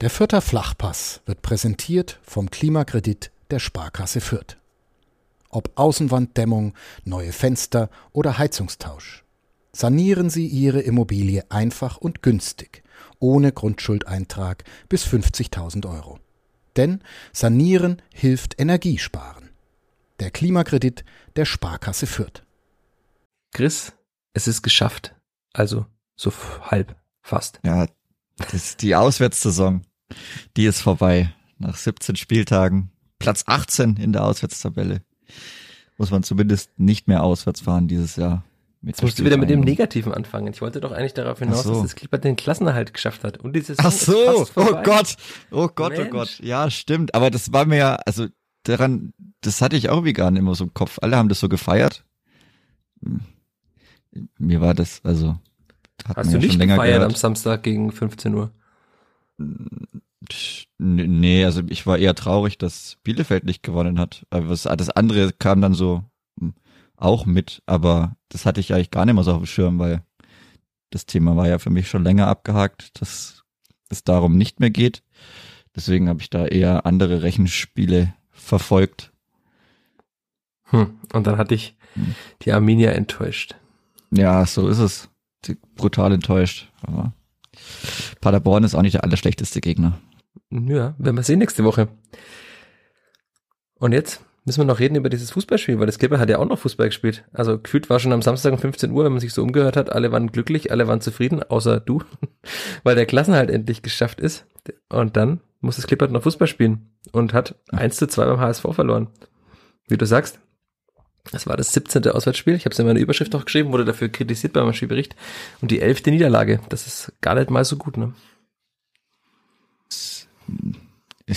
Der Fürther Flachpass wird präsentiert vom Klimakredit der Sparkasse Fürth. Ob Außenwanddämmung, neue Fenster oder Heizungstausch. Sanieren Sie Ihre Immobilie einfach und günstig, ohne Grundschuldeintrag bis 50.000 Euro. Denn Sanieren hilft Energiesparen. Der Klimakredit der Sparkasse Fürth. Chris, es ist geschafft. Also so halb, fast. Ja, das ist die Auswärtssaison. Die ist vorbei. Nach 17 Spieltagen. Platz 18 in der Auswärtstabelle. Muss man zumindest nicht mehr auswärts fahren dieses Jahr. Jetzt musst du wieder mit dem Negativen anfangen. Ich wollte doch eigentlich darauf hinaus, so. dass das Clipper den Klassenerhalt geschafft hat. Und dieses Ach so, oh Gott, oh Gott, Mensch. oh Gott. Ja, stimmt. Aber das war mir ja, also daran, das hatte ich auch wie gar nicht immer so im Kopf. Alle haben das so gefeiert. Hm. Mir war das, also. Hast du nicht gefeiert gehört. am Samstag gegen 15 Uhr? Nee, also ich war eher traurig, dass Bielefeld nicht gewonnen hat. Aber das andere kam dann so hm, auch mit, aber das hatte ich eigentlich gar nicht mehr so auf dem Schirm, weil das Thema war ja für mich schon länger abgehakt, dass es darum nicht mehr geht. Deswegen habe ich da eher andere Rechenspiele verfolgt. Hm, und dann hatte ich hm. die Arminia enttäuscht. Ja, so ist es. Brutal enttäuscht. Aber Paderborn ist auch nicht der allerschlechteste Gegner. Ja, werden wir sehen nächste Woche. Und jetzt müssen wir noch reden über dieses Fußballspiel, weil das Clipper hat ja auch noch Fußball gespielt. Also gefühlt war schon am Samstag um 15 Uhr, wenn man sich so umgehört hat, alle waren glücklich, alle waren zufrieden, außer du, weil der Klassen halt endlich geschafft ist. Und dann muss das Clipper noch Fußball spielen und hat 1 zu 2 beim HSV verloren. Wie du sagst, das war das 17. Auswärtsspiel. Ich habe es in meiner Überschrift auch geschrieben, wurde dafür kritisiert beim Spielbericht. Und die elfte Niederlage. Das ist gar nicht mal so gut, ne?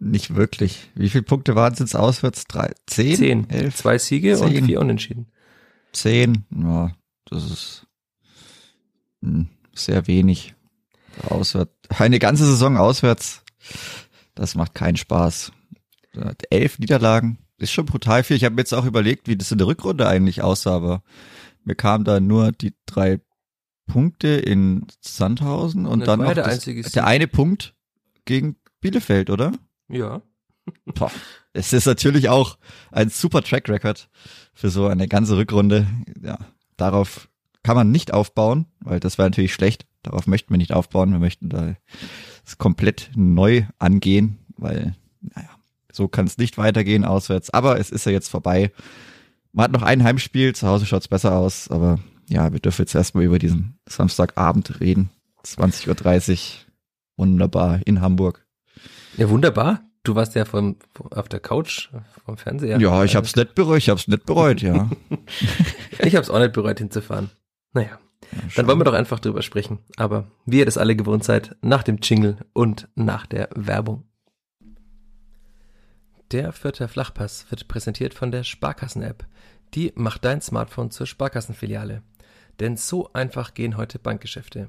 Nicht wirklich. Wie viele Punkte waren es jetzt auswärts? Drei, zehn? Zehn. Elf? Zwei Siege zehn. und vier Unentschieden. Zehn. Ja, das ist hm, sehr wenig. Auswärts. Eine ganze Saison auswärts. Das macht keinen Spaß. Elf Niederlagen ist schon brutal viel. Ich habe mir jetzt auch überlegt, wie das in der Rückrunde eigentlich aussah, aber mir kamen da nur die drei Punkte in Sandhausen und dann noch der, das, der eine Punkt gegen Bielefeld, oder? Ja. Boah, es ist natürlich auch ein super Track Record für so eine ganze Rückrunde. Ja, darauf kann man nicht aufbauen, weil das wäre natürlich schlecht. Darauf möchten wir nicht aufbauen. Wir möchten da es komplett neu angehen, weil, naja, so kann es nicht weitergehen auswärts. Aber es ist ja jetzt vorbei. Man hat noch ein Heimspiel, zu Hause schaut es besser aus, aber ja, wir dürfen jetzt erstmal über diesen Samstagabend reden. 20.30 Uhr. Wunderbar in Hamburg. Ja, wunderbar. Du warst ja vom, auf der Couch vom Fernseher. Ja, ich hab's nicht bereut, ich hab's nicht bereut, ja. ich hab's auch nicht bereut hinzufahren. Naja. Ja, dann wollen wir doch einfach drüber sprechen. Aber wie ihr das alle gewohnt seid, nach dem Jingle und nach der Werbung. Der vierte Flachpass wird präsentiert von der Sparkassen-App. Die macht dein Smartphone zur Sparkassenfiliale. Denn so einfach gehen heute Bankgeschäfte.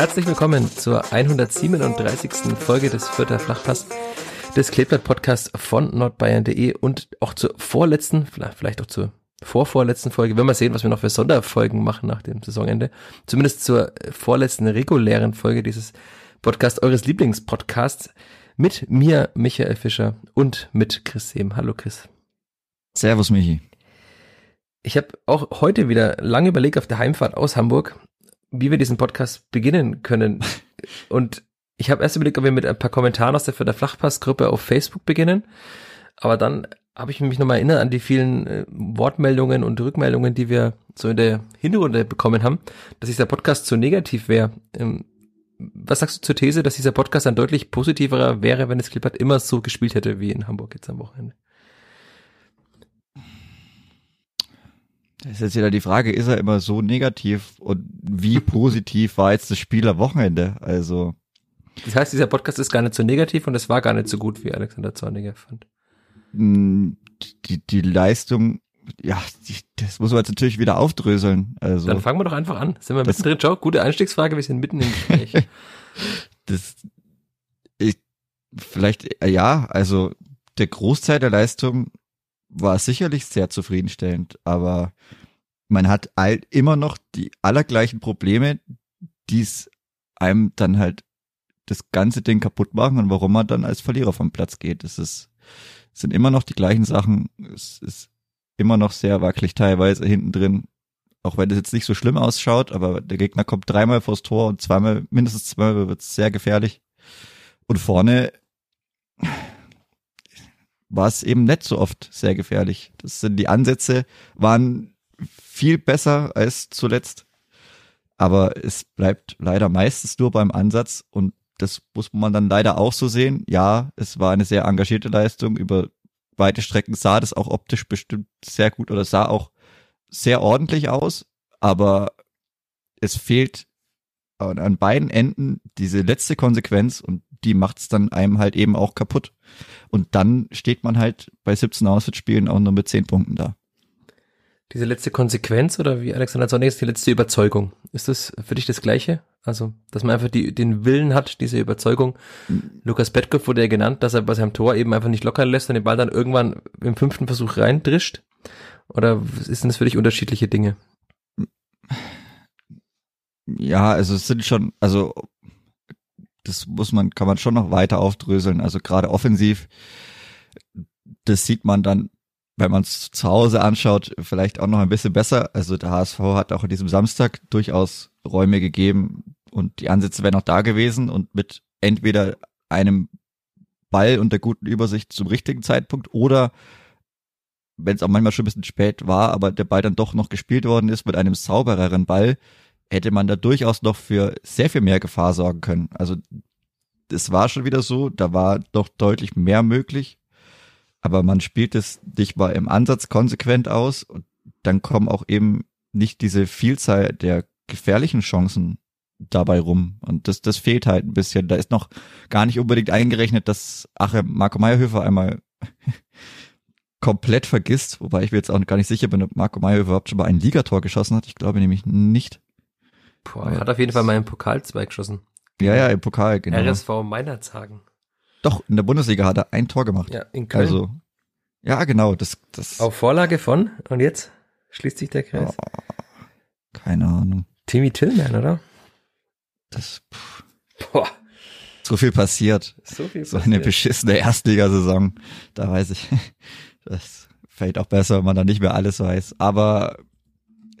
Herzlich willkommen zur 137. Folge des Vierter Flachpass des Kleeblatt-Podcasts von nordbayern.de und auch zur vorletzten, vielleicht auch zur vorvorletzten Folge, wenn wir sehen, was wir noch für Sonderfolgen machen nach dem Saisonende, zumindest zur vorletzten regulären Folge dieses Podcasts, eures Lieblingspodcasts, mit mir, Michael Fischer und mit Chris Sehm. Hallo Chris. Servus Michi. Ich habe auch heute wieder lange überlegt auf der Heimfahrt aus Hamburg, wie wir diesen Podcast beginnen können. Und ich habe erst überlegt, ob wir mit ein paar Kommentaren aus der Für der Flachpass-Gruppe auf Facebook beginnen. Aber dann habe ich mich nochmal erinnert an die vielen äh, Wortmeldungen und Rückmeldungen, die wir so in der Hinrunde bekommen haben, dass dieser Podcast zu negativ wäre. Ähm, was sagst du zur These, dass dieser Podcast ein deutlich positiverer wäre, wenn es Klippert immer so gespielt hätte wie in Hamburg jetzt am Wochenende? Das ist jetzt wieder die Frage, ist er immer so negativ und wie positiv war jetzt das Spiel am Wochenende? Also. Das heißt, dieser Podcast ist gar nicht so negativ und es war gar nicht so gut, wie Alexander Zorniger fand. mh, die, die Leistung, ja, die, das muss man jetzt natürlich wieder aufdröseln. Also, Dann fangen wir doch einfach an. Sind wir Das- mittendrin? Schau, gute Einstiegsfrage, wir sind mitten im Gespräch. das, ich, vielleicht, ja, also der Großteil der Leistung war sicherlich sehr zufriedenstellend, aber man hat all, immer noch die allergleichen Probleme, die es einem dann halt das ganze Ding kaputt machen und warum man dann als Verlierer vom Platz geht. Es ist, es sind immer noch die gleichen Sachen. Es ist immer noch sehr wackelig teilweise hinten drin. Auch wenn das jetzt nicht so schlimm ausschaut, aber der Gegner kommt dreimal vors Tor und zweimal, mindestens zweimal wird es sehr gefährlich. Und vorne war es eben nicht so oft sehr gefährlich. Das sind die Ansätze waren viel besser als zuletzt. Aber es bleibt leider meistens nur beim Ansatz und das muss man dann leider auch so sehen. Ja, es war eine sehr engagierte Leistung. Über weite Strecken sah das auch optisch bestimmt sehr gut oder sah auch sehr ordentlich aus, aber es fehlt an, an beiden Enden diese letzte Konsequenz und die macht's dann einem halt eben auch kaputt. Und dann steht man halt bei 17 Auswärtsspielen auch nur mit 10 Punkten da. Diese letzte Konsequenz oder wie Alexander ist die letzte Überzeugung. Ist das für dich das Gleiche? Also, dass man einfach die, den Willen hat, diese Überzeugung. Lukas Petkoff wurde ja genannt, dass er bei seinem Tor eben einfach nicht locker lässt und den Ball dann irgendwann im fünften Versuch reindrischt. Oder ist denn das für dich unterschiedliche Dinge? Ja, also es sind schon, also das muss man, kann man schon noch weiter aufdröseln. Also gerade offensiv, das sieht man dann, wenn man es zu Hause anschaut, vielleicht auch noch ein bisschen besser. Also der HSV hat auch an diesem Samstag durchaus Räume gegeben und die Ansätze wären auch da gewesen und mit entweder einem Ball und der guten Übersicht zum richtigen Zeitpunkt oder wenn es auch manchmal schon ein bisschen spät war, aber der Ball dann doch noch gespielt worden ist mit einem saubereren Ball, hätte man da durchaus noch für sehr viel mehr Gefahr sorgen können. Also es war schon wieder so, da war doch deutlich mehr möglich, aber man spielt es nicht mal im Ansatz konsequent aus und dann kommen auch eben nicht diese Vielzahl der gefährlichen Chancen dabei rum und das das fehlt halt ein bisschen. Da ist noch gar nicht unbedingt eingerechnet, dass Achim Marco Meyerhöfer einmal komplett vergisst, wobei ich mir jetzt auch gar nicht sicher bin, ob Marco Meyerhöfer überhaupt schon mal ein Ligator geschossen hat. Ich glaube nämlich nicht. Boah, er hat auf jeden Fall mal einen Pokalzweig geschossen. Ja, ja, im Pokal, genau. RSV Meinerzhagen. Doch, in der Bundesliga hat er ein Tor gemacht. Ja, in Köln. Also, ja, genau, das, das, Auf Vorlage von, und jetzt schließt sich der Kreis. keine Ahnung. Timmy Tillman, oder? Das, pff, Boah, so viel passiert. so viel So eine passiert. beschissene Erstligasaison. Da weiß ich, das fällt auch besser, wenn man da nicht mehr alles weiß. Aber,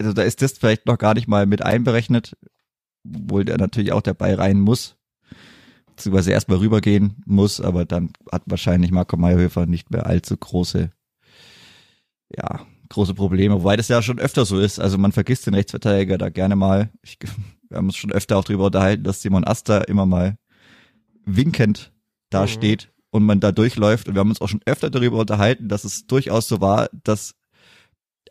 also da ist das vielleicht noch gar nicht mal mit einberechnet, obwohl der natürlich auch dabei rein muss. Beziehungsweise erstmal rübergehen muss, aber dann hat wahrscheinlich Marco Meyerhöfer nicht mehr allzu große, ja, große Probleme, wobei das ja schon öfter so ist. Also man vergisst den Rechtsverteidiger da gerne mal. Ich, wir haben uns schon öfter auch darüber unterhalten, dass Simon Asta immer mal winkend da Mhm. steht und man da durchläuft. Und wir haben uns auch schon öfter darüber unterhalten, dass es durchaus so war, dass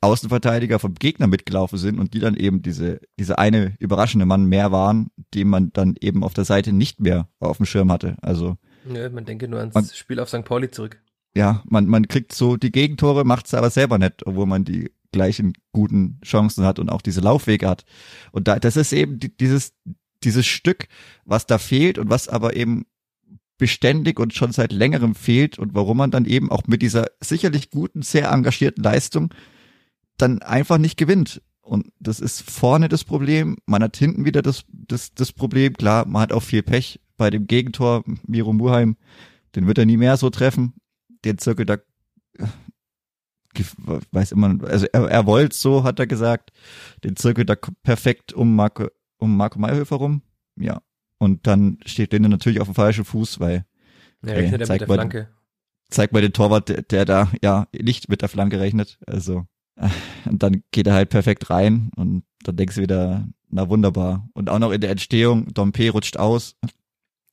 Außenverteidiger vom Gegner mitgelaufen sind und die dann eben diese, diese eine überraschende Mann mehr waren, den man dann eben auf der Seite nicht mehr auf dem Schirm hatte. Also Ja, man denke nur ans Man- Spiel auf St. Pauli zurück. ja, man, man kriegt so die Gegentore, macht's aber selber nicht, obwohl man die gleichen guten Chancen hat und auch diese Laufwege hat. Und da, das ist eben die, dieses, dieses Stück, was da fehlt und was aber eben beständig und schon seit längerem fehlt und warum man dann eben auch mit dieser sicherlich guten, sehr engagierten Leistung dann einfach nicht gewinnt. Und das ist vorne das Problem. Man hat hinten wieder das, das, das Problem. Klar, man hat auch viel Pech bei dem Gegentor. Miro Muheim, den wird er nie mehr so treffen. Den Zirkel da, äh, weiß immer, also er, er wollte so, hat er gesagt. Den Zirkel da perfekt um Marco, um Marco Mayhöfer rum. Ja. Und dann steht Linde natürlich auf dem falschen Fuß, weil Ja, Okay, rechnet er zeig mit der mal- zeigt mal den Torwart, der, der da ja nicht mit der Flanke rechnet. Also äh, und dann geht er halt perfekt rein und dann denkst du wieder, na wunderbar. Und auch noch in der Entstehung, Dompe rutscht aus.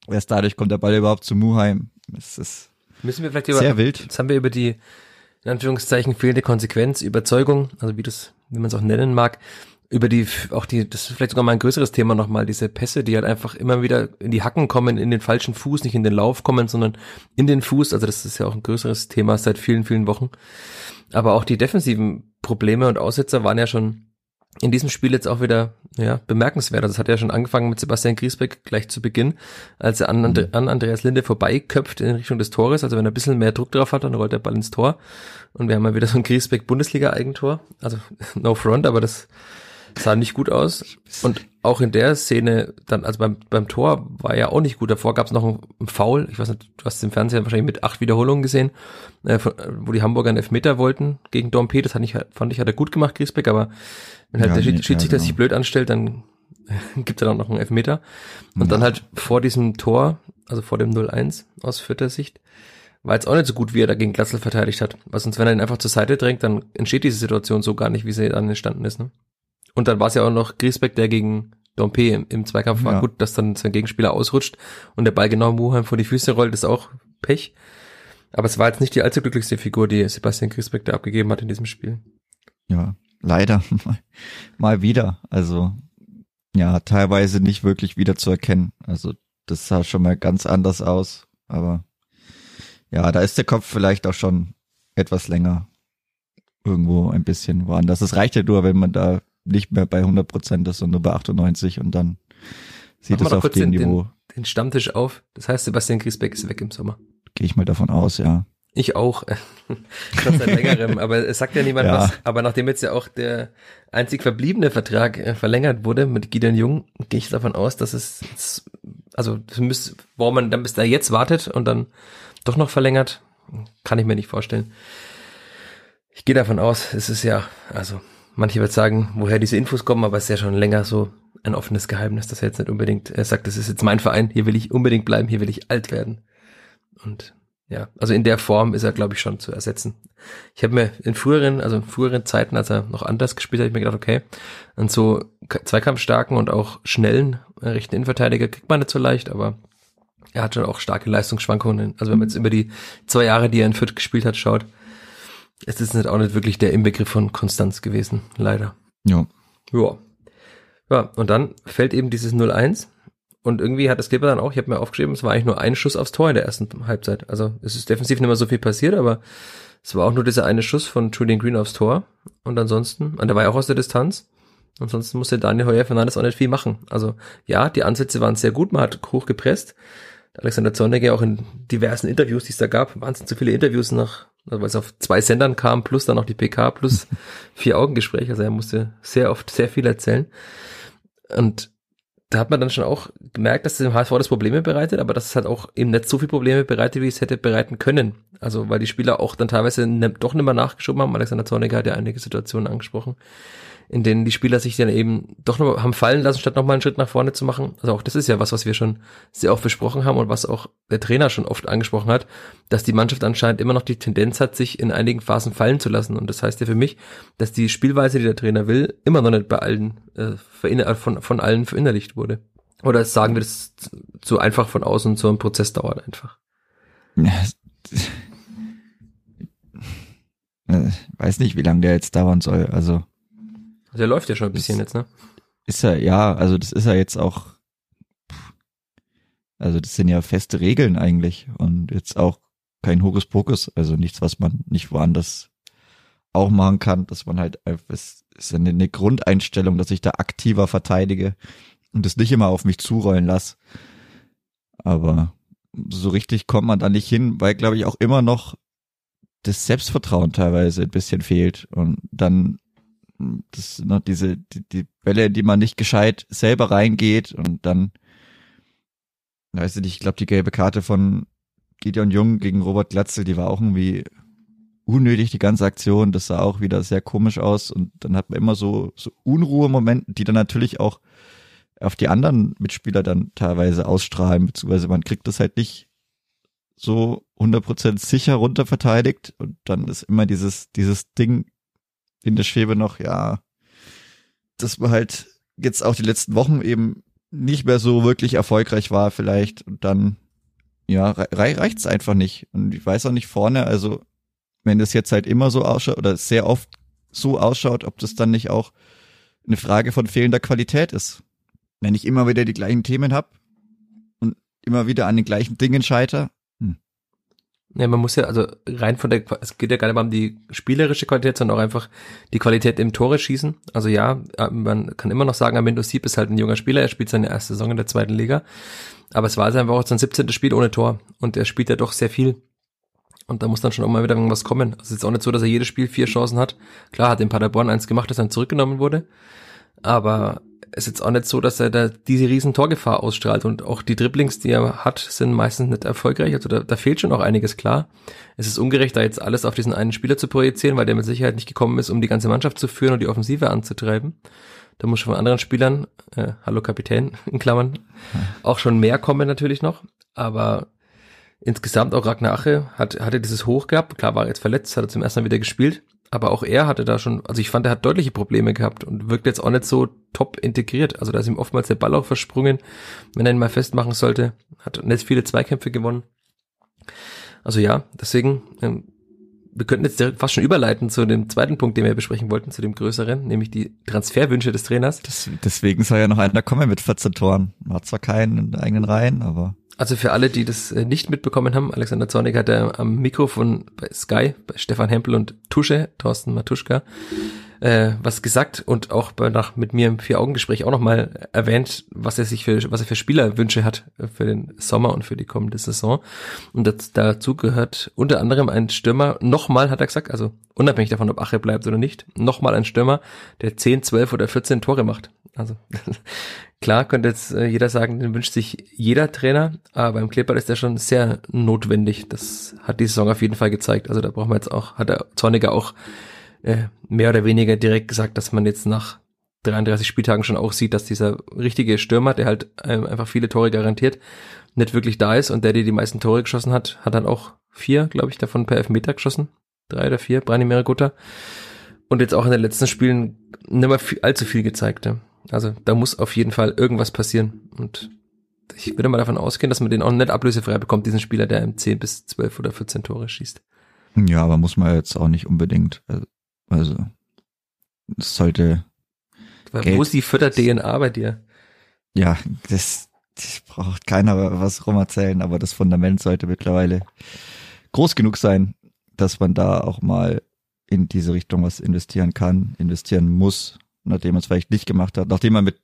Erst dadurch kommt der Ball überhaupt zu Muheim. Es ist Müssen wir vielleicht über, sehr wild. jetzt haben wir über die, in Anführungszeichen, fehlende Konsequenz, Überzeugung, also wie das, wie man es auch nennen mag, über die, auch die, das ist vielleicht sogar mal ein größeres Thema nochmal, diese Pässe, die halt einfach immer wieder in die Hacken kommen, in den falschen Fuß, nicht in den Lauf kommen, sondern in den Fuß. Also das ist ja auch ein größeres Thema seit vielen, vielen Wochen. Aber auch die defensiven Probleme und Aussetzer waren ja schon in diesem Spiel jetzt auch wieder ja, bemerkenswert. Also es hat ja schon angefangen mit Sebastian Griesbeck gleich zu Beginn, als er an, And an Andreas Linde vorbeiköpft in Richtung des Tores. Also wenn er ein bisschen mehr Druck drauf hat, dann rollt der Ball ins Tor. Und wir haben mal wieder so ein Griesbeck-Bundesliga-Eigentor. Also no front, aber das sah nicht gut aus. Und auch in der Szene, dann, also beim, beim Tor war ja auch nicht gut. Davor gab es noch einen Foul. Ich weiß nicht, du hast es im Fernsehen wahrscheinlich mit acht Wiederholungen gesehen, äh, wo die Hamburger einen Elfmeter wollten gegen Dompe. Das hat ich, fand ich, hat er gut gemacht, Griesbeck, aber wenn halt ja, der nee, Schiedsrichter ja, genau. sich blöd anstellt, dann gibt er dann noch einen Elfmeter. Und ja. dann halt vor diesem Tor, also vor dem 0-1 aus vierter Sicht, war jetzt auch nicht so gut, wie er dagegen Glatzel verteidigt hat. Weil sonst, wenn er ihn einfach zur Seite drängt, dann entsteht diese Situation so gar nicht, wie sie dann entstanden ist. Ne? Und dann war es ja auch noch Griesbeck, der gegen Dompe im, im Zweikampf war. Ja. Gut, dass dann sein Gegenspieler ausrutscht und der Ball genau Muheim vor die Füße rollt, ist auch Pech. Aber es war jetzt nicht die allzu glücklichste Figur, die Sebastian Griesbeck da abgegeben hat in diesem Spiel. Ja, leider mal wieder. Also ja, teilweise nicht wirklich wieder zu erkennen. Also das sah schon mal ganz anders aus. Aber ja, da ist der Kopf vielleicht auch schon etwas länger irgendwo ein bisschen woanders. Es reicht ja nur, wenn man da nicht mehr bei 100 Prozent ist, sondern nur bei 98 und dann sieht es auf dem Niveau. Den, den Stammtisch auf. Das heißt, Sebastian Griesbeck ist weg im Sommer. Gehe ich mal davon aus, ja. Ich auch. Schon seit längerem, aber es sagt ja niemand ja. was. Aber nachdem jetzt ja auch der einzig verbliebene Vertrag äh, verlängert wurde mit Gideon Jung, gehe ich davon aus, dass es, also das müsste, warum man dann bis da jetzt wartet und dann doch noch verlängert, kann ich mir nicht vorstellen. Ich gehe davon aus, es ist ja, also manche wird sagen, woher diese Infos kommen, aber es ist ja schon länger so ein offenes Geheimnis, dass er jetzt nicht unbedingt, er sagt, das ist jetzt mein Verein, hier will ich unbedingt bleiben, hier will ich alt werden. Und ja, also in der Form ist er, glaube ich, schon zu ersetzen. Ich habe mir in früheren, also in früheren Zeiten, als er noch anders gespielt hat, ich mir gedacht, okay, an so zweikampfstarken und auch schnellen äh, rechten Innenverteidiger kriegt man nicht so leicht, aber er hat schon auch starke Leistungsschwankungen. Also wenn man jetzt über die zwei Jahre, die er in Fürth gespielt hat, schaut, es ist nicht auch nicht wirklich der Inbegriff von Konstanz gewesen, leider. Ja. Ja. Ja, und dann fällt eben dieses 0-1 und irgendwie hat das Clipper dann auch, ich habe mir aufgeschrieben, es war eigentlich nur ein Schuss aufs Tor in der ersten Halbzeit. Also es ist defensiv nicht mehr so viel passiert, aber es war auch nur dieser eine Schuss von Julian Green aufs Tor. Und ansonsten, und der war ja auch aus der Distanz. Ansonsten musste Daniel Heuer Fernandes auch nicht viel machen. Also ja, die Ansätze waren sehr gut, man hat hoch gepresst. Alexander Zorniger auch in diversen Interviews, die es da gab, wahnsinnig zu viele Interviews nach, also weil es auf zwei Sendern kam, plus dann noch die PK, plus vier Augengespräche. Also er musste sehr oft sehr viel erzählen. Und da hat man dann schon auch gemerkt, dass es dem HSV das Probleme bereitet, aber dass es halt auch eben nicht so viel Probleme bereitet, wie es hätte bereiten können. Also weil die Spieler auch dann teilweise ne, doch nicht mehr nachgeschoben haben. Alexander Zorniger hat ja einige Situationen angesprochen in denen die Spieler sich dann eben doch noch haben fallen lassen, statt nochmal einen Schritt nach vorne zu machen. Also auch das ist ja was, was wir schon sehr oft besprochen haben und was auch der Trainer schon oft angesprochen hat, dass die Mannschaft anscheinend immer noch die Tendenz hat, sich in einigen Phasen fallen zu lassen. Und das heißt ja für mich, dass die Spielweise, die der Trainer will, immer noch nicht bei allen äh, von, von allen verinnerlicht wurde. Oder sagen wir das zu einfach von außen, so ein Prozess dauert einfach. Ja, weiß nicht, wie lange der jetzt dauern soll. Also also der läuft ja schon ein bisschen jetzt, ne? Ist er, ja, also das ist ja jetzt auch, also das sind ja feste Regeln eigentlich und jetzt auch kein Hokuspokus, also nichts, was man nicht woanders auch machen kann, dass man halt einfach, es ist eine, eine Grundeinstellung, dass ich da aktiver verteidige und das nicht immer auf mich zurollen lasse. Aber so richtig kommt man da nicht hin, weil, glaube ich, auch immer noch das Selbstvertrauen teilweise ein bisschen fehlt. Und dann das noch diese die, die Welle, die man nicht gescheit selber reingeht und dann weiß ich nicht, ich glaube die gelbe Karte von Gideon Jung gegen Robert Glatzel, die war auch irgendwie unnötig die ganze Aktion, das sah auch wieder sehr komisch aus und dann hat man immer so so Unruhemomente, die dann natürlich auch auf die anderen Mitspieler dann teilweise ausstrahlen, beziehungsweise man kriegt das halt nicht so 100% sicher runter verteidigt und dann ist immer dieses dieses Ding in der Schwebe noch, ja, dass man halt jetzt auch die letzten Wochen eben nicht mehr so wirklich erfolgreich war vielleicht und dann, ja, rei reicht's einfach nicht. Und ich weiß auch nicht vorne, also wenn das jetzt halt immer so ausschaut oder sehr oft so ausschaut, ob das dann nicht auch eine Frage von fehlender Qualität ist. Wenn ich immer wieder die gleichen Themen habe und immer wieder an den gleichen Dingen scheiter. Hm. Ja, man muss ja, also rein von der, es geht ja gar nicht mal um die spielerische Qualität, sondern auch einfach die Qualität im Tore schießen. Also ja, man kann immer noch sagen, Amendo Sieb ist halt ein junger Spieler, er spielt seine erste Saison in der zweiten Liga. Aber es war einfach auch sein 17. Spiel ohne Tor und er spielt ja doch sehr viel. Und da muss dann schon auch mal wieder irgendwas kommen. Also es ist auch nicht so, dass er jedes Spiel vier Chancen hat. Klar hat in Paderborn eins gemacht, das dann zurückgenommen wurde. Aber ist jetzt auch nicht so, dass er da diese riesen Torgefahr ausstrahlt und auch die Dribblings, die er hat, sind meistens nicht erfolgreich. Also da, da fehlt schon auch einiges klar. Es ist ungerecht, da jetzt alles auf diesen einen Spieler zu projizieren, weil der mit Sicherheit nicht gekommen ist, um die ganze Mannschaft zu führen und die Offensive anzutreiben. Da muss schon von anderen Spielern, äh, hallo Kapitän in Klammern, auch schon mehr kommen natürlich noch. Aber insgesamt auch Ragnar Ache hat, hatte dieses Hoch gehabt. Klar war er jetzt verletzt, hat er zum ersten Mal wieder gespielt. Aber auch er hatte da schon, also ich fand, er hat deutliche Probleme gehabt und wirkt jetzt auch nicht so top integriert. Also da ist ihm oftmals der Ball auch versprungen, wenn er ihn mal festmachen sollte. Hat nicht viele Zweikämpfe gewonnen. Also ja, deswegen, ähm, wir könnten jetzt fast schon überleiten zu dem zweiten Punkt, den wir besprechen wollten, zu dem größeren, nämlich die Transferwünsche des Trainers. Das, deswegen soll ja noch einer kommen mit 14 Toren. Hat zwar keinen in eigenen Reihen, aber also für alle, die das äh, nicht mitbekommen haben, Alexander Zornig hat ja am Mikrofon bei Sky, bei Stefan Hempel und Tusche, Thorsten Matuschka, äh, was gesagt und auch bei, nach, mit mir im Vier-Augen-Gespräch auch nochmal erwähnt, was er sich für, was er für Spielerwünsche hat für den Sommer und für die kommende Saison. Und das, dazu gehört unter anderem ein Stürmer, nochmal hat er gesagt, also unabhängig davon, ob Ache bleibt oder nicht, nochmal ein Stürmer, der 10, 12 oder 14 Tore macht. Also klar könnte jetzt äh, jeder sagen, den wünscht sich jeder Trainer, aber beim Clipper ist der schon sehr notwendig. Das hat die Saison auf jeden Fall gezeigt. Also da brauchen wir jetzt auch, hat der Zorniger auch äh, mehr oder weniger direkt gesagt, dass man jetzt nach 33 Spieltagen schon auch sieht, dass dieser richtige Stürmer, der halt ähm, einfach viele Tore garantiert, nicht wirklich da ist und der, der die meisten Tore geschossen hat, hat dann auch vier, glaube ich, davon per Elfmeter geschossen. Drei oder vier, Brani Merigutta. Und jetzt auch in den letzten Spielen nicht mehr viel, allzu viel gezeigt. Also da muss auf jeden Fall irgendwas passieren. Und ich würde mal davon ausgehen, dass man den auch nicht ablösefrei bekommt, diesen Spieler, der im 10 bis 12 oder 14 Tore schießt. Ja, aber muss man jetzt auch nicht unbedingt. Also, also es sollte. Wo ist die Fütter-DNA bei dir? Ja, das, das braucht keiner was rum erzählen, aber das Fundament sollte mittlerweile groß genug sein, dass man da auch mal in diese Richtung was investieren kann, investieren muss, nachdem man es vielleicht nicht gemacht hat. Nachdem man mit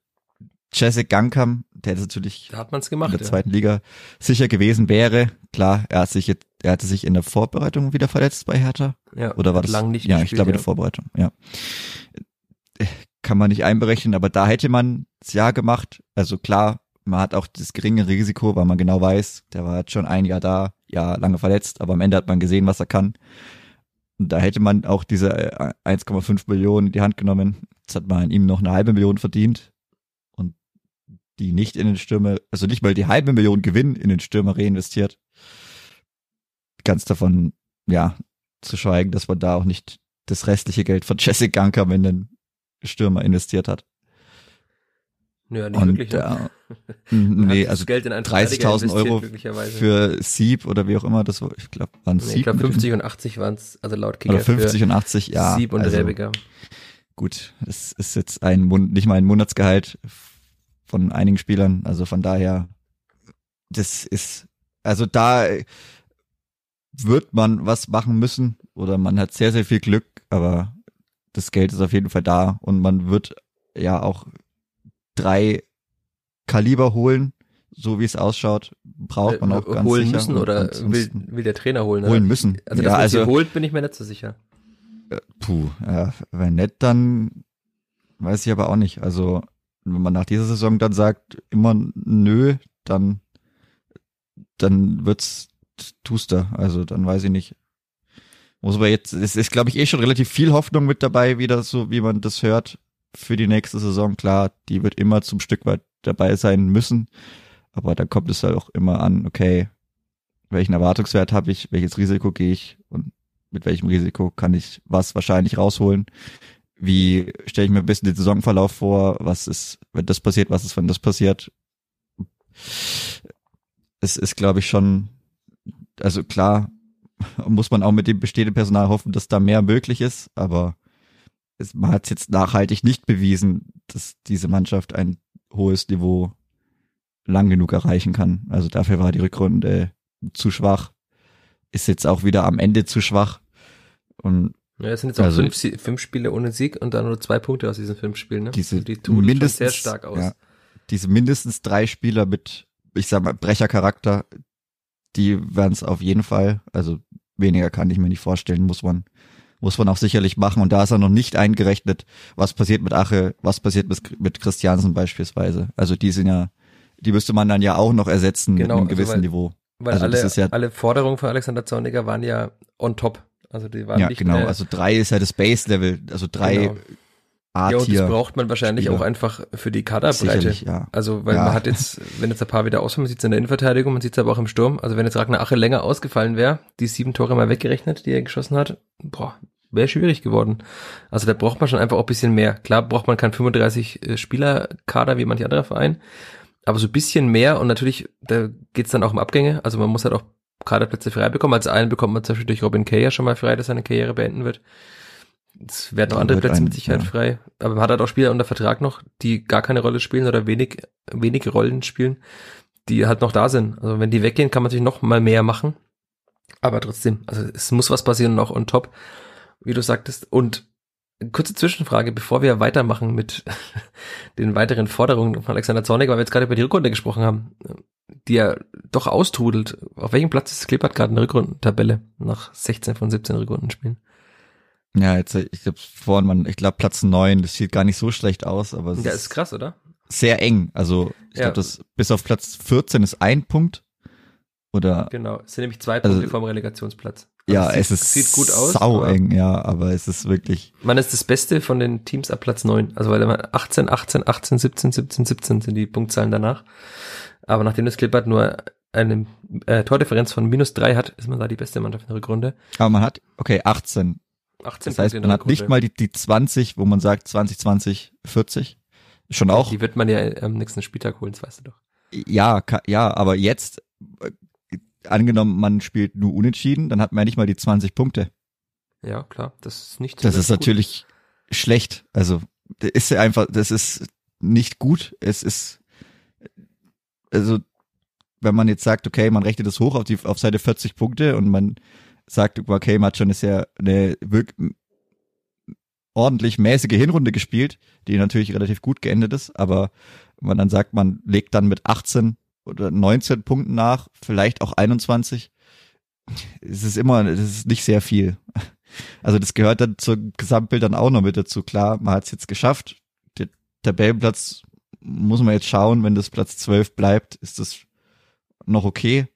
Jessic Gang kam, der natürlich da hat man's gemacht, in der zweiten Liga sicher gewesen wäre. Klar, er hat sich jetzt, er hatte sich in der Vorbereitung wieder verletzt bei Hertha. Ja, oder war das? Lang nicht ja, gespielt, ich glaube ja. in der Vorbereitung. Ja, kann man nicht einberechnen, aber da hätte man das Jahr gemacht. Also klar, man hat auch das geringe Risiko, weil man genau weiß, der war jetzt schon ein Jahr da, ja lange verletzt, aber am Ende hat man gesehen, was er kann. Und da hätte man auch diese äh, 1,5 Millionen in die Hand genommen. Jetzt hat man ihm noch eine halbe Million verdient und die nicht in den Stürmer, also nicht mal die halbe Million Gewinn in den Stürmer reinvestiert. Ganz davon, ja, zu schweigen, dass man da auch nicht das restliche Geld von Jesse Ganker in den Stürmer investiert hat. Ja, nicht Und wirklich. Ne? äh, nee, also das Geld in einen Verteidiger 30.000 investiert, Euro für Sieb oder wie auch immer, das war, ich glaube, waren Nee, Sieb. ich glaube mit dem- 50 und 80 waren es, also laut Kicker oder 50 und 80, für ja. Sieb und also, Rebiger. Gut, das ist jetzt ein nicht mal ein Monatsgehalt von einigen Spielern, also von daher, das ist, also da wird man was machen müssen oder man hat sehr, sehr viel Glück, aber das Geld ist auf jeden Fall da und man wird ja auch drei Kaliber holen, so wie es ausschaut, braucht man auch Äh, ganz holen sicher. müssen Und oder will, will der Trainer holen? holen oder? müssen. Also, ja, dass man also sie holt, bin ich mir nicht so sicher. Puh, ja, wenn nicht, dann weiß ich aber auch nicht. Also, wenn man nach dieser Saison dann sagt, immer nö, dann, dann wird's Tuster. Also, dann weiß ich nicht. Muss aber jetzt, es ist, glaube ich, eh schon relativ viel Hoffnung mit dabei, wieder so, wie man das hört, für die nächste Saison. Klar, die wird immer zum Stück weit dabei sein müssen. Aber da kommt es halt auch immer an, okay, welchen Erwartungswert habe ich, welches Risiko gehe ich und mit welchem Risiko kann ich was wahrscheinlich rausholen? Wie stelle ich mir ein bisschen den Saisonverlauf vor? Was ist, wenn das passiert? Was ist, wenn das passiert? Es ist, glaube ich, schon, also klar, muss man auch mit dem bestehenden Personal hoffen, dass da mehr möglich ist, aber es, man hat jetzt nachhaltig nicht bewiesen, dass diese Mannschaft ein hohes Niveau lang genug erreichen kann. Also dafür war die Rückrunde zu schwach. Ist jetzt auch wieder am Ende zu schwach. Und ja, es sind jetzt auch Also- fünf, fünf Spiele ohne Sieg und dann nur zwei Punkte aus diesen fünf Spielen. Ne? diese Also die tun mindestens, sehr stark aus. Ja, diese mindestens drei Spieler mit, ich sag mal, Brechercharakter, die werden es auf jeden Fall. Also weniger kann ich mir nicht vorstellen, muss man, muss man auch sicherlich machen. Und da ist er noch nicht eingerechnet, was passiert mit Ache, was passiert mit, mit Christiansen beispielsweise. Also die sind ja, die müsste man dann ja auch noch ersetzen Genau, mit einem also gewissen weil- Niveau. Weil Also alle, ja- alle Forderungen von Alexander Zorniger waren ja on top. Also die waren Ja, nicht genau. Also drei ist ja das Base-Level, also drei Genau. ja, und das braucht man wahrscheinlich Spieler. auch einfach für die Kaderbreite. Ja. Also, weil Ja. man hat jetzt, wenn jetzt ein paar wieder ausfallen, man sieht es in der Innenverteidigung, man sieht es aber auch im Sturm. Also wenn jetzt Ragnar Ache länger ausgefallen wäre, die sieben Tore mal weggerechnet, die er geschossen hat, boah, wäre schwierig geworden. Also da braucht man schon einfach auch ein bisschen mehr. Klar braucht man keinen 35 äh, wie manche andere Verein, aber so ein bisschen mehr und natürlich, da geht's dann auch um Abgänge. Also man muss halt auch Kaderplätze frei bekommen. Als einen bekommt man zum Beispiel durch Robin Kay ja schon mal frei, dass seine Karriere beenden wird. Es werden noch andere Plätze ein- mit Sicherheit ja. frei. Aber man hat halt auch Spieler unter Vertrag noch, die gar keine Rolle spielen oder wenig, wenige Rollen spielen, die halt noch da sind. Also wenn die weggehen, kann man natürlich noch mal mehr machen. Aber trotzdem, also es muss was passieren noch on top, wie du sagtest. Und kurze Zwischenfrage, bevor wir weitermachen mit den weiteren Forderungen von Alexander Zornig, weil wir jetzt gerade über die Rückrunde gesprochen haben, die ja doch austrudelt. Auf welchem Platz ist Klippert gerade in der Rückrundentabelle nach 16 von 17 Rückrundenspielen? Ja, jetzt, ich glaube, vorhin, man, ich glaube, Platz neun, das sieht gar nicht so schlecht aus, aber es Ja, ist krass, oder? sehr eng. Also, ich Ja. glaube, das bis auf Platz 14 ist ein Punkt. Oder Genau, es sind nämlich zwei Also- Punkte vom Relegationsplatz. Also ja, sieht, es ist sieht gut aus. sau eng, ja, aber es ist wirklich. Man ist das Beste von den Teams ab Platz 9. Also weil man 18, 18, 18, 17, 17, 17 sind die Punktzahlen danach. Aber nachdem das Klippert nur eine äh, Tordifferenz von minus drei hat, ist man da die beste Mannschaft in der Rückrunde. Aber man hat, okay, 18. 18 Das heißt, man der hat nicht mal die, die 20, wo man sagt 20, 20, 40. Schon auch. Die wird man ja am nächsten Spieltag holen, das weißt du doch. Ja, ja, aber jetzt, äh, angenommen, man spielt nur unentschieden, dann hat man ja nicht mal die 20 Punkte. Ja, klar, das ist nicht Das ist gut. natürlich schlecht. Also, das ist ja einfach, das ist nicht gut. Es ist, also, wenn man jetzt sagt, okay, man rechnet das hoch auf die, auf Seite 40 Punkte und man sagt, okay, man hat schon eine sehr, eine wirklich ordentlich mäßige Hinrunde gespielt, die natürlich relativ gut geendet ist, aber wenn man dann sagt, man legt dann mit 18 oder 19 Punkten nach, vielleicht auch 21, es ist immer, das ist nicht sehr viel. Also das gehört dann zum Gesamtbild dann auch noch mit dazu. Klar, man hat es jetzt geschafft. Der Tabellenplatz muss man jetzt schauen, wenn das Platz 12 bleibt, ist das noch okay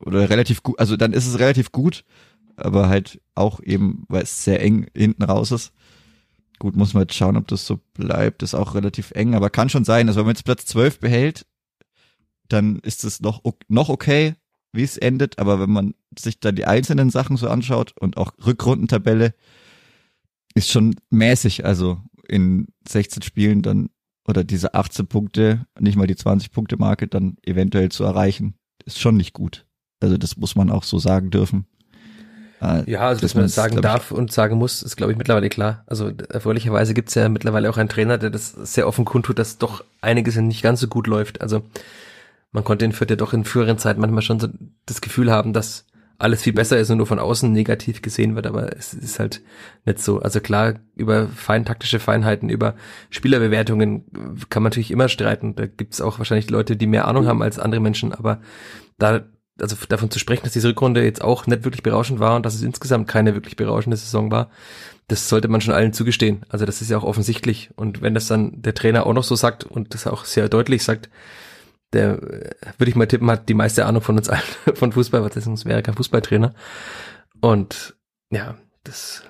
oder relativ gut. Also dann ist es relativ gut, aber halt auch eben, weil es sehr eng hinten raus ist. Gut, muss man jetzt schauen, ob das so bleibt. Ist auch relativ eng, aber kann schon sein. Also wenn man jetzt Platz 12 behält, dann ist es noch, noch okay, wie es endet. Aber wenn man sich dann die einzelnen Sachen so anschaut und auch Rückrundentabelle, ist schon mäßig. Also in 16 Spielen dann oder diese 18 Punkte, nicht mal die 20 Punkte Marke dann eventuell zu erreichen, ist schon nicht gut. Also das muss man auch so sagen dürfen. Äh, Ja, also dass dass man das sagen darf und sagen muss, ist glaube ich mittlerweile klar. Also erfreulicherweise gibt es ja mittlerweile auch einen Trainer, der das sehr offen kundtut, dass doch einiges nicht ganz so gut läuft. Also man konnte in Fürth ja doch in früheren Zeiten manchmal schon so das Gefühl haben, dass alles viel besser ist und nur von außen negativ gesehen wird, aber es ist halt nicht so. Also klar, über fein taktische Feinheiten, über Spielerbewertungen kann man natürlich immer streiten. Da gibt es auch wahrscheinlich Leute, die mehr Ahnung haben als andere Menschen, aber da also davon zu sprechen, dass diese Rückrunde jetzt auch nicht wirklich berauschend war und dass es insgesamt keine wirklich berauschende Saison war, das sollte man schon allen zugestehen. Also das ist ja auch offensichtlich. Und wenn das dann der Trainer auch noch so sagt und das auch sehr deutlich sagt, der, würde ich mal tippen, hat die meiste Ahnung von uns allen von Fußball, was das wäre kein Fußballtrainer. Und ja, das,